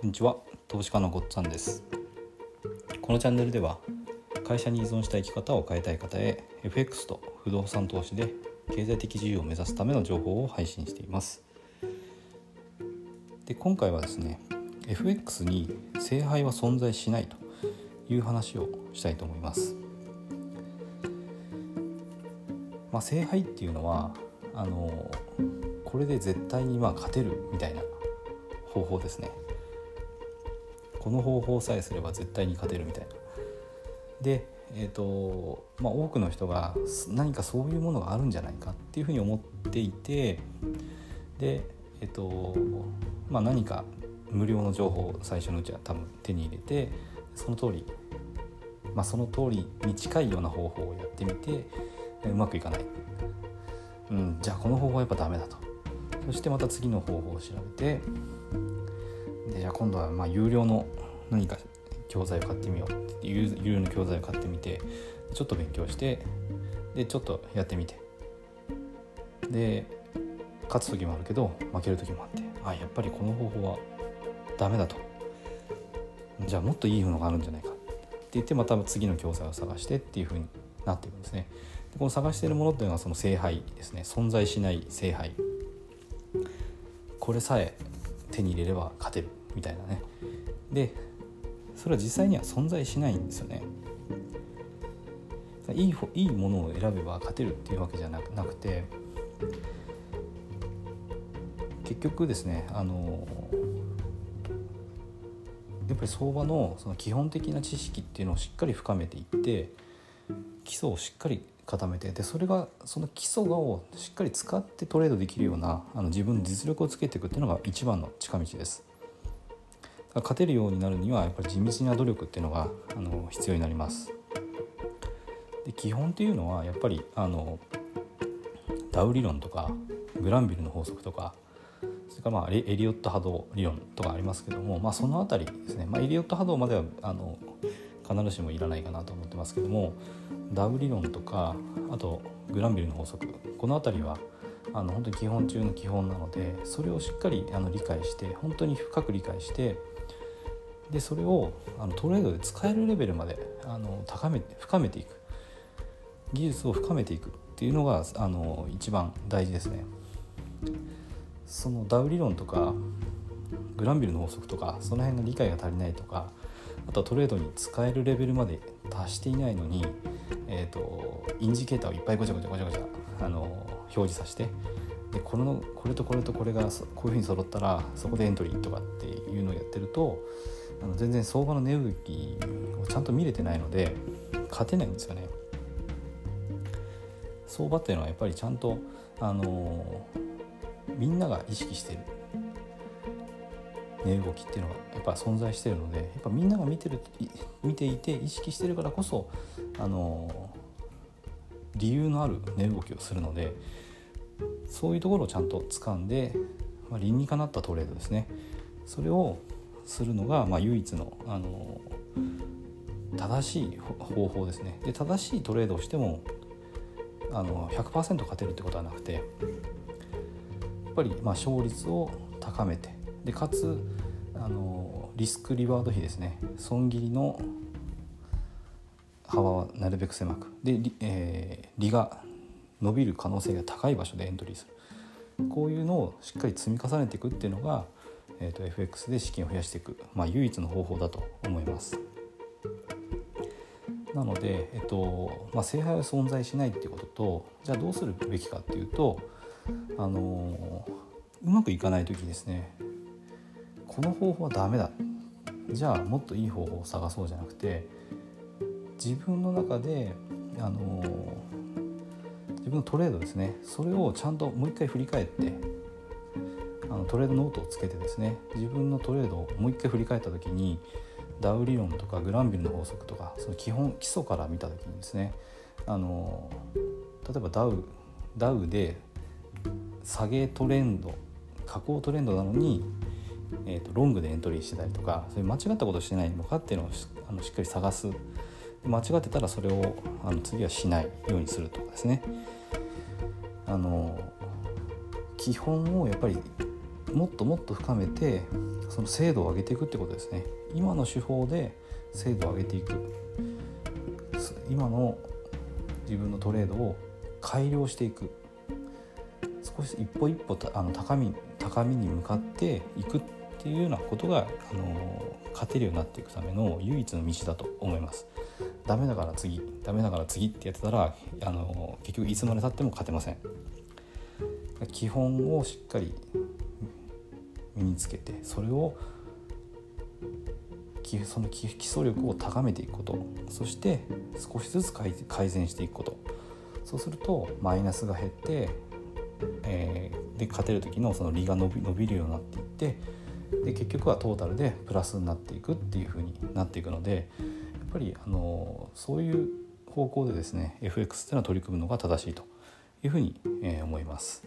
こんにちは投資家のごっつぁんです。このチャンネルでは会社に依存した生き方を変えたい方へ FX と不動産投資で経済的自由を目指すための情報を配信しています。で今回はですね FX に聖杯は存在しないという話をしたいと思います。まあ、聖杯っていうのはあのこれで絶対にまあ勝てるみたいな方法ですね。この方法さえすれば絶対に勝てるみたいな。でえーとまあ、多くの人が何かそういうものがあるんじゃないかっていうふうに思っていてで、えーとまあ、何か無料の情報を最初のうちは多分手に入れてその通り、まあ、その通りに近いような方法をやってみてうまくいかない、うん、じゃあこの方法はやっぱダメだと。そしてまた次の方法を調べてでじゃあ今度はまあ有料の何か教材を買ってみようって有料の教材を買ってみてちょっと勉強してでちょっとやってみて。で勝つ時もあるけど負ける時もあってあやっぱりこの方法はダメだと。じゃあもっといいものがあるんじゃないか。って言ってまた次の教材を探してっていうふうになっていくんですね。でこの探しているものっていうのはその聖杯ですね。存在しない聖杯。これさえ手に入れれば勝てるみたいなね。でそれは実際には存在しないんですよねいいいいものを選べば勝てるっていうわけじゃなくて結局ですねあのやっぱり相場のその基本的な知識っていうのをしっかり深めていって基礎をしっかり固めてでそれがその基礎をしっかり使ってトレードできるようなあの自分の実力をつけていくっていうのが一番の近道です。勝てるようになるにはやっぱり地道な努力っていうのがあの必要になります。で基本っていうのはやっぱりあのダウ理論とかグランビルの法則とかそれからまあエリオット波動理論とかありますけども、まあ、その辺りですね、まあ、エリオット波動まではあの必ずしもいらないかなと思ってますけどもダウ理論とかあとグランビルの法則この辺りはあの本当に基本中の基本なのでそれをしっかりあの理解して本当に深く理解してでそれをあのトレードで使えるレベルまであの高め深めていく技術を深めていくっていうのがあの一番大事ですね。そのダウ理論とかグランビルの法則とかその辺の理解が足りないとかあとはトレードに使えるレベルまで達していないのに、えーと、インジケーターをいっぱいごちゃごちゃごちゃごちゃあの表示させてでこのこれとこれとこれがこういうふうに揃ったらそこでエントリーとかっていうのをやってるとあの全然相場の値動きをちゃんと見れてないので勝てないんですよね。相場っていうのはやっぱりちゃんとあのみんなが意識してる値動きっていうのがやっぱ存在してるのでやっぱみんなが見てる見ていて意識してるからこそあの理由のある値動きをするのでそういうところをちゃんと掴んで、まあ、理にかなったトレードですねそれをするのが、まあ、唯一のあの正しい方法ですね。で正しいトレードをしてもあの100%勝てるってことはなくてやっぱりまあ勝率を高めてでかつあのリスクリワード比ですね。損切りの幅はなるべく狭く。で、えー、利が伸びる可能性が高い場所でエントリーする。こういうのをしっかり積み重ねていくっていうのが、えーと、FX で資金を増やしていく、まあ、唯一の方法だと思います。なので、えっとまあ、聖杯は存在しないっていうこととじゃあどうするべきかっていうと、あのうまくいかない時ですね。この方法はダメだ。じゃあもっといい方法を探そうじゃなくて自分の中であの自分のトレードですね。それをちゃんともう一回振り返ってあのトレードノートをつけてですね自分のトレードをもう一回振り返った時にダウ理論とかグランビルの法則とかその基本基礎から見た時にですねあの例えばダウダウで下げトレンド下降トレンドなのにえーと、ロングでエントリーしてたりとかそういう間違ったことしてないのかっていうのをしあのしっかり探す。間違ってたらそれをあの次はしないようにするとかですね。あの基本をやっぱりもっともっと深めてその精度を上げていくってことですね今の手法で精度を上げていく今の自分のトレードを改良していく少し一歩一歩あの高み高みに向かっていくっていうようなことがあの勝てるようになっていくための唯一の道だと思います。ダメだから次ダメだから次ってやってたらあの結局いつまでたっても勝てません。基本をしっかり身につけてそれをその基礎力を高めていくことそして少しずつ改善していくことそうするとマイナスが減って、えー、で勝てる時のその利が伸び伸びるようになっていってで結局はトータルでプラスになっていくっていう風になっていくのでやっぱりあのそういう方向でですね FX っていうのは取り組むのが正しいというふうに、えー、思います。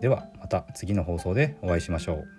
ではまた次の放送でお会いしましょう。